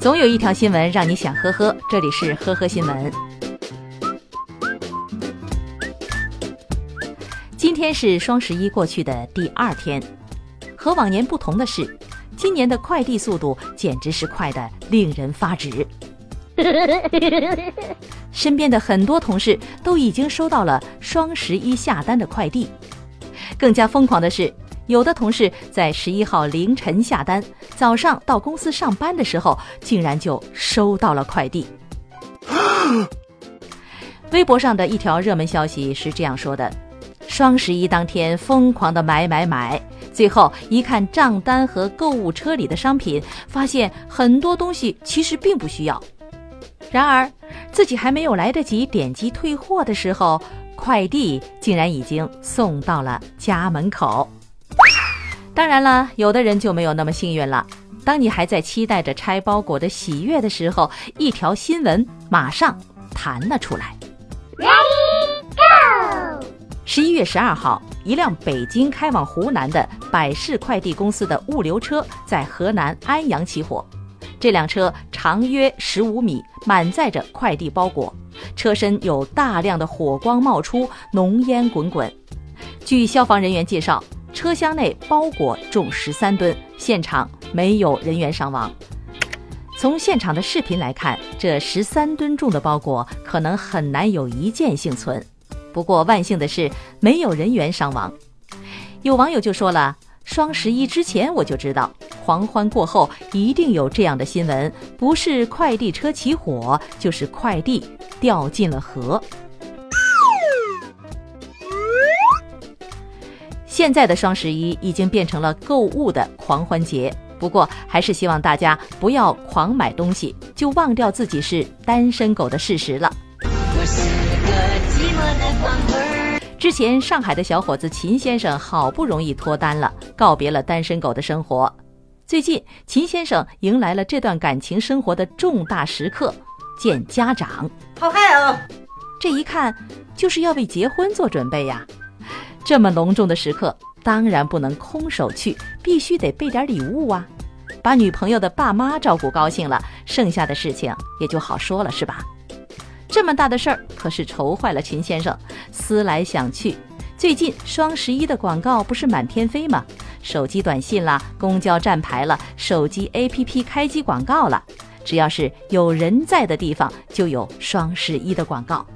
总有一条新闻让你想呵呵，这里是呵呵新闻。今天是双十一过去的第二天，和往年不同的是，今年的快递速度简直是快的令人发指。身边的很多同事都已经收到了双十一下单的快递，更加疯狂的是。有的同事在十一号凌晨下单，早上到公司上班的时候，竟然就收到了快递。微博上的一条热门消息是这样说的：双十一当天疯狂的买买买，最后一看账单和购物车里的商品，发现很多东西其实并不需要。然而，自己还没有来得及点击退货的时候，快递竟然已经送到了家门口。当然了，有的人就没有那么幸运了。当你还在期待着拆包裹的喜悦的时候，一条新闻马上弹了出来。Ready go！十一月十二号，一辆北京开往湖南的百世快递公司的物流车在河南安阳起火。这辆车长约十五米，满载着快递包裹，车身有大量的火光冒出，浓烟滚滚。据消防人员介绍。车厢内包裹重十三吨，现场没有人员伤亡。从现场的视频来看，这十三吨重的包裹可能很难有一件幸存。不过万幸的是，没有人员伤亡。有网友就说了：“双十一之前我就知道，狂欢过后一定有这样的新闻，不是快递车起火，就是快递掉进了河。”现在的双十一已经变成了购物的狂欢节，不过还是希望大家不要狂买东西就忘掉自己是单身狗的事实了。之前上海的小伙子秦先生好不容易脱单了，告别了单身狗的生活。最近，秦先生迎来了这段感情生活的重大时刻——见家长。好嗨哦！这一看就是要为结婚做准备呀。这么隆重的时刻，当然不能空手去，必须得备点礼物啊！把女朋友的爸妈照顾高兴了，剩下的事情也就好说了，是吧？这么大的事儿可是愁坏了秦先生。思来想去，最近双十一的广告不是满天飞吗？手机短信啦，公交站牌了，手机 APP 开机广告了，只要是有人在的地方，就有双十一的广告。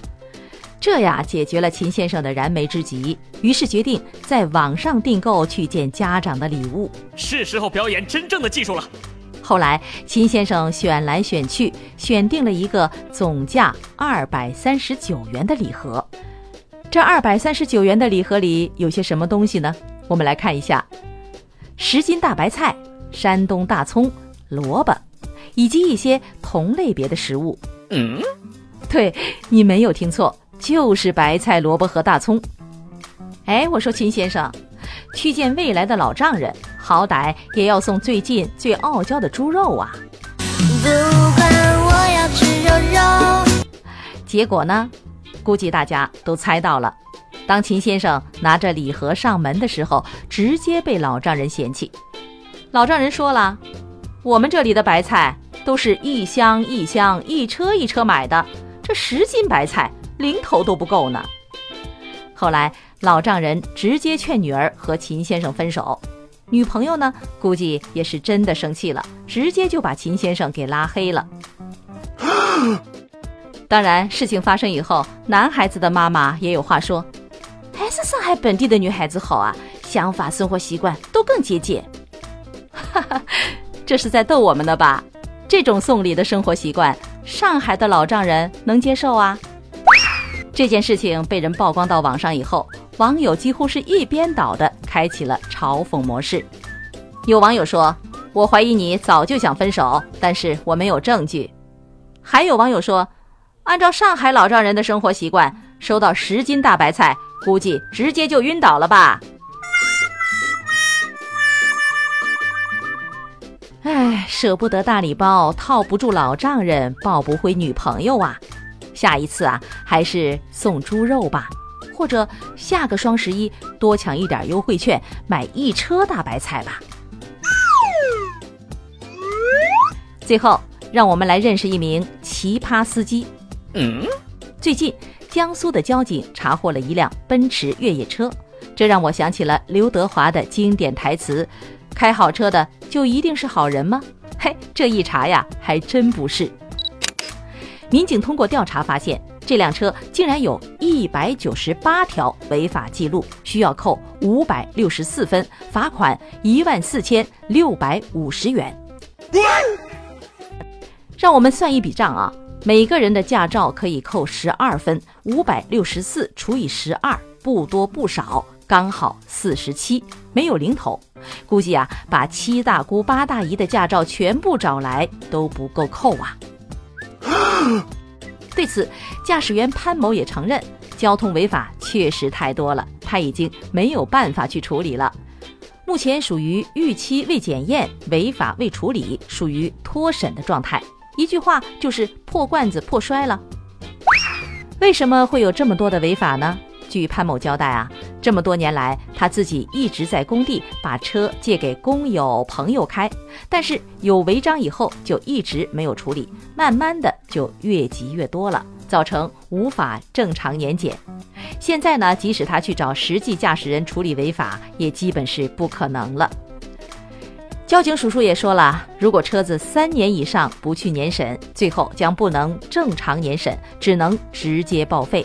这呀，解决了秦先生的燃眉之急，于是决定在网上订购去见家长的礼物。是时候表演真正的技术了。后来，秦先生选来选去，选定了一个总价二百三十九元的礼盒。这二百三十九元的礼盒里有些什么东西呢？我们来看一下：十斤大白菜、山东大葱、萝卜，以及一些同类别的食物。嗯，对你没有听错。就是白菜、萝卜和大葱。哎，我说秦先生，去见未来的老丈人，好歹也要送最近最傲娇的猪肉啊！不管我要吃肉肉。结果呢？估计大家都猜到了。当秦先生拿着礼盒上门的时候，直接被老丈人嫌弃。老丈人说了：“我们这里的白菜都是一箱一箱、一车一车买的，这十斤白菜。”零头都不够呢。后来老丈人直接劝女儿和秦先生分手，女朋友呢估计也是真的生气了，直接就把秦先生给拉黑了。当然，事情发生以后，男孩子的妈妈也有话说，还是上海本地的女孩子好啊，想法、生活习惯都更接近。哈哈，这是在逗我们的吧？这种送礼的生活习惯，上海的老丈人能接受啊？这件事情被人曝光到网上以后，网友几乎是一边倒的开启了嘲讽模式。有网友说：“我怀疑你早就想分手，但是我没有证据。”还有网友说：“按照上海老丈人的生活习惯，收到十斤大白菜，估计直接就晕倒了吧？”哎，舍不得大礼包，套不住老丈人，抱不回女朋友啊！下一次啊，还是送猪肉吧，或者下个双十一多抢一点优惠券，买一车大白菜吧。最后，让我们来认识一名奇葩司机。嗯，最近，江苏的交警查获了一辆奔驰越野车，这让我想起了刘德华的经典台词：“开好车的就一定是好人吗？”嘿，这一查呀，还真不是。民警通过调查发现，这辆车竟然有一百九十八条违法记录，需要扣五百六十四分，罚款一万四千六百五十元。让我们算一笔账啊，每个人的驾照可以扣十二分，五百六十四除以十二，不多不少，刚好四十七，没有零头。估计啊，把七大姑八大姨的驾照全部找来都不够扣啊。对此，驾驶员潘某也承认，交通违法确实太多了，他已经没有办法去处理了。目前属于逾期未检验、违法未处理，属于脱审的状态。一句话就是破罐子破摔了。为什么会有这么多的违法呢？据潘某交代啊，这么多年来，他自己一直在工地把车借给工友朋友开，但是有违章以后就一直没有处理，慢慢的就越积越多了，造成无法正常年检。现在呢，即使他去找实际驾驶人处理违法，也基本是不可能了。交警叔叔也说了，如果车子三年以上不去年审，最后将不能正常年审，只能直接报废。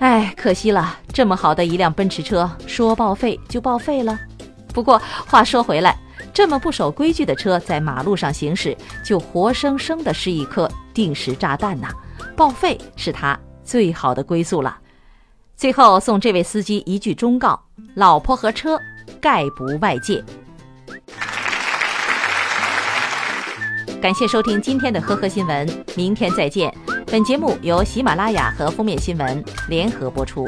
哎，可惜了，这么好的一辆奔驰车，说报废就报废了。不过话说回来，这么不守规矩的车在马路上行驶，就活生生的是一颗定时炸弹呐！报废是他最好的归宿了。最后送这位司机一句忠告：老婆和车概不外借。感谢收听今天的呵呵新闻，明天再见。本节目由喜马拉雅和封面新闻联合播出。